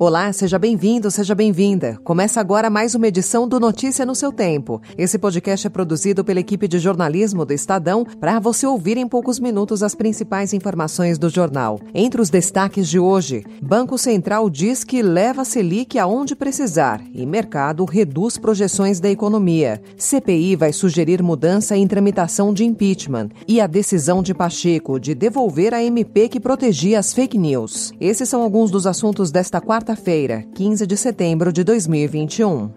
Olá, seja bem-vindo, seja bem-vinda. Começa agora mais uma edição do Notícia no seu tempo. Esse podcast é produzido pela equipe de jornalismo do Estadão para você ouvir em poucos minutos as principais informações do jornal. Entre os destaques de hoje, Banco Central diz que leva Selic aonde precisar e mercado reduz projeções da economia. CPI vai sugerir mudança em tramitação de impeachment e a decisão de Pacheco de devolver a MP que protegia as fake news. Esses são alguns dos assuntos desta quarta quarta-feira, 15 de setembro de 2021.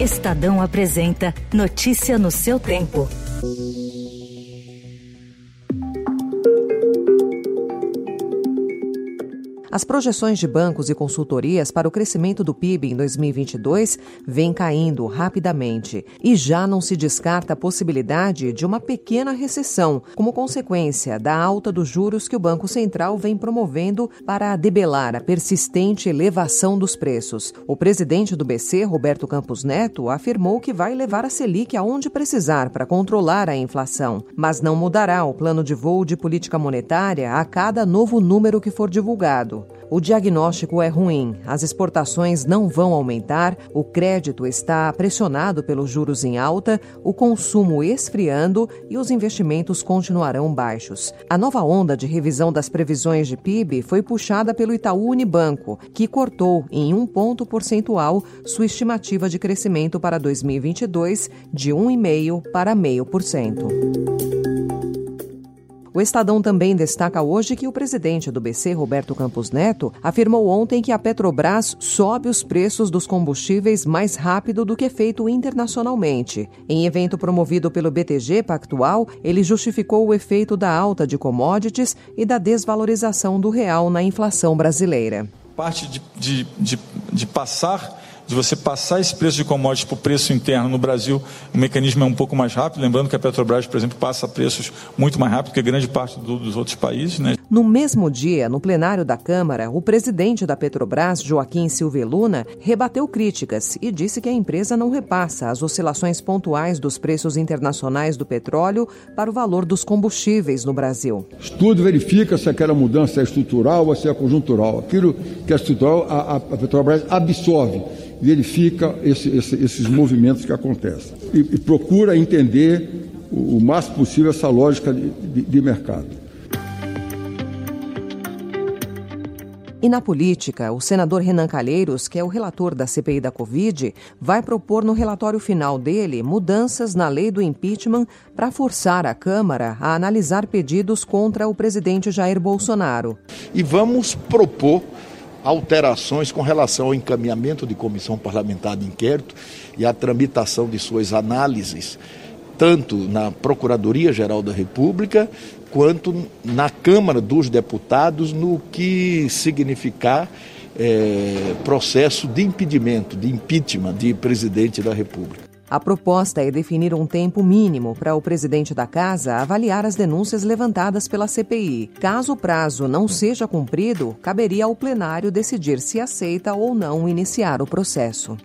Estadão apresenta Notícia no seu tempo. As projeções de bancos e consultorias para o crescimento do PIB em 2022 vêm caindo rapidamente e já não se descarta a possibilidade de uma pequena recessão, como consequência da alta dos juros que o Banco Central vem promovendo para debelar a persistente elevação dos preços. O presidente do BC, Roberto Campos Neto, afirmou que vai levar a Selic aonde precisar para controlar a inflação, mas não mudará o plano de voo de política monetária a cada novo número que for divulgado. O diagnóstico é ruim, as exportações não vão aumentar, o crédito está pressionado pelos juros em alta, o consumo esfriando e os investimentos continuarão baixos. A nova onda de revisão das previsões de PIB foi puxada pelo Itaú Unibanco, que cortou em um ponto percentual sua estimativa de crescimento para 2022 de 1,5% para 0,5%. O Estadão também destaca hoje que o presidente do BC, Roberto Campos Neto, afirmou ontem que a Petrobras sobe os preços dos combustíveis mais rápido do que feito internacionalmente. Em evento promovido pelo BTG Pactual, ele justificou o efeito da alta de commodities e da desvalorização do real na inflação brasileira. Parte de, de, de, de passar de você passar esse preço de commodities para o preço interno no Brasil, o mecanismo é um pouco mais rápido. Lembrando que a Petrobras, por exemplo, passa preços muito mais rápido que grande parte do, dos outros países. Né? No mesmo dia, no plenário da Câmara, o presidente da Petrobras, Joaquim Silva Luna, rebateu críticas e disse que a empresa não repassa as oscilações pontuais dos preços internacionais do petróleo para o valor dos combustíveis no Brasil. Estudo verifica se aquela mudança é estrutural ou se é conjuntural. Aquilo que é estrutural, a, a Petrobras absorve verifica esse, esse, esses movimentos que acontecem e, e procura entender o, o, máximo possível essa lógica de, de, de mercado. E na política, o senador Renan Calheiros, que é o relator da CPI da Covid, vai propor no relatório final dele mudanças na lei do impeachment para forçar a Câmara a analisar pedidos contra o presidente Jair Bolsonaro. E vamos propor alterações com relação ao encaminhamento de comissão parlamentar de inquérito e a tramitação de suas análises, tanto na Procuradoria-Geral da República quanto na Câmara dos Deputados, no que significar é, processo de impedimento, de impeachment de presidente da República. A proposta é definir um tempo mínimo para o presidente da casa avaliar as denúncias levantadas pela CPI. Caso o prazo não seja cumprido, caberia ao plenário decidir se aceita ou não iniciar o processo.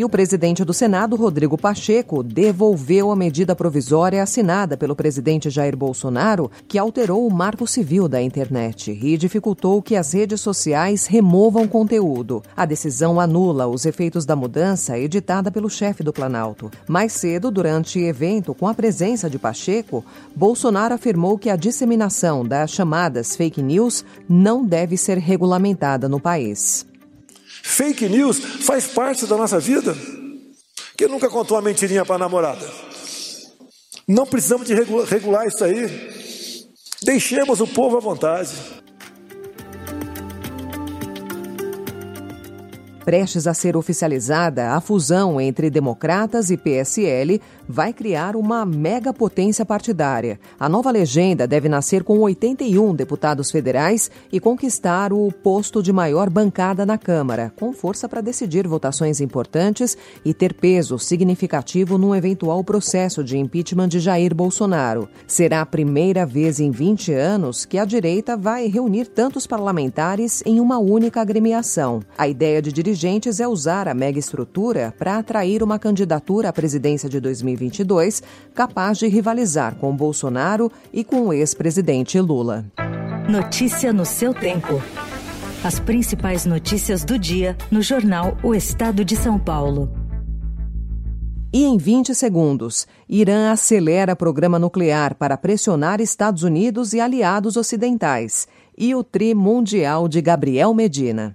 E o presidente do Senado, Rodrigo Pacheco, devolveu a medida provisória assinada pelo presidente Jair Bolsonaro, que alterou o marco civil da internet e dificultou que as redes sociais removam conteúdo. A decisão anula os efeitos da mudança editada pelo chefe do Planalto. Mais cedo, durante evento com a presença de Pacheco, Bolsonaro afirmou que a disseminação das chamadas fake news não deve ser regulamentada no país. Fake news faz parte da nossa vida. Quem nunca contou uma mentirinha para a namorada? Não precisamos de regular isso aí. Deixemos o povo à vontade. Prestes a ser oficializada, a fusão entre democratas e PSL vai criar uma mega potência partidária. A nova legenda deve nascer com 81 deputados federais e conquistar o posto de maior bancada na Câmara, com força para decidir votações importantes e ter peso significativo num eventual processo de impeachment de Jair Bolsonaro. Será a primeira vez em 20 anos que a direita vai reunir tantos parlamentares em uma única agremiação. A ideia de dirigentes é usar a mega estrutura para atrair uma candidatura à presidência de 2022 capaz de rivalizar com Bolsonaro e com o ex-presidente Lula. Notícia no seu tempo. As principais notícias do dia no jornal O Estado de São Paulo. E em 20 segundos, Irã acelera programa nuclear para pressionar Estados Unidos e aliados ocidentais. E o tri mundial de Gabriel Medina.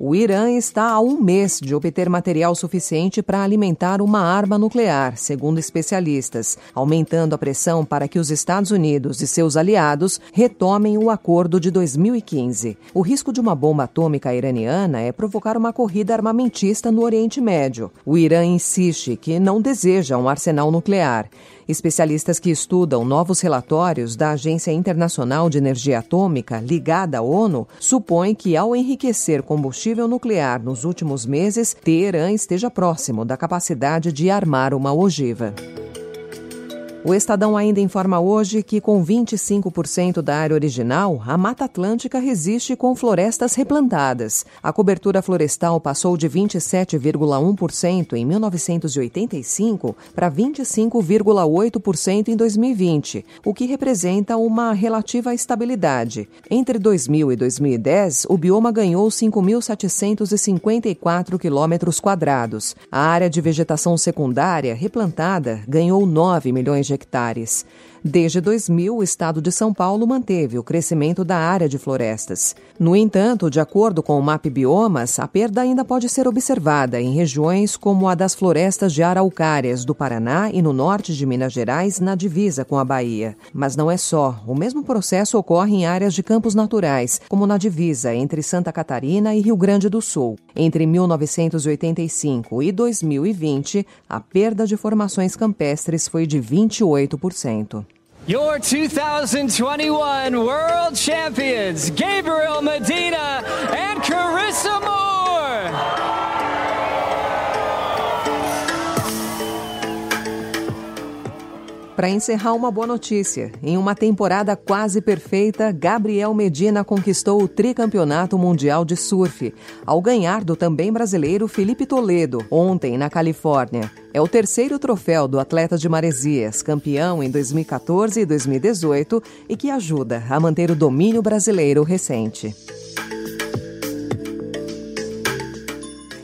O Irã está a um mês de obter material suficiente para alimentar uma arma nuclear, segundo especialistas, aumentando a pressão para que os Estados Unidos e seus aliados retomem o acordo de 2015. O risco de uma bomba atômica iraniana é provocar uma corrida armamentista no Oriente Médio. O Irã insiste que não deseja um arsenal nuclear. Especialistas que estudam novos relatórios da Agência Internacional de Energia Atômica, ligada à ONU, supõem que, ao enriquecer combustível nuclear nos últimos meses, Teherã esteja próximo da capacidade de armar uma ogiva. O Estadão ainda informa hoje que, com 25% da área original, a Mata Atlântica resiste com florestas replantadas. A cobertura florestal passou de 27,1% em 1985 para 25,8% em 2020, o que representa uma relativa estabilidade. Entre 2000 e 2010, o bioma ganhou 5.754 quilômetros quadrados. A área de vegetação secundária replantada ganhou 9 milhões hectares. Desde 2000, o estado de São Paulo manteve o crescimento da área de florestas. No entanto, de acordo com o MAP Biomas, a perda ainda pode ser observada em regiões como a das florestas de araucárias do Paraná e no norte de Minas Gerais, na divisa com a Bahia. Mas não é só. O mesmo processo ocorre em áreas de campos naturais, como na divisa entre Santa Catarina e Rio Grande do Sul. Entre 1985 e 2020, a perda de formações campestres foi de 28%. Your 2021 World Champions, Gabriel Medina and Carissa Moore. Para encerrar, uma boa notícia. Em uma temporada quase perfeita, Gabriel Medina conquistou o tricampeonato mundial de surf, ao ganhar do também brasileiro Felipe Toledo, ontem na Califórnia. É o terceiro troféu do atleta de Maresias, campeão em 2014 e 2018, e que ajuda a manter o domínio brasileiro recente.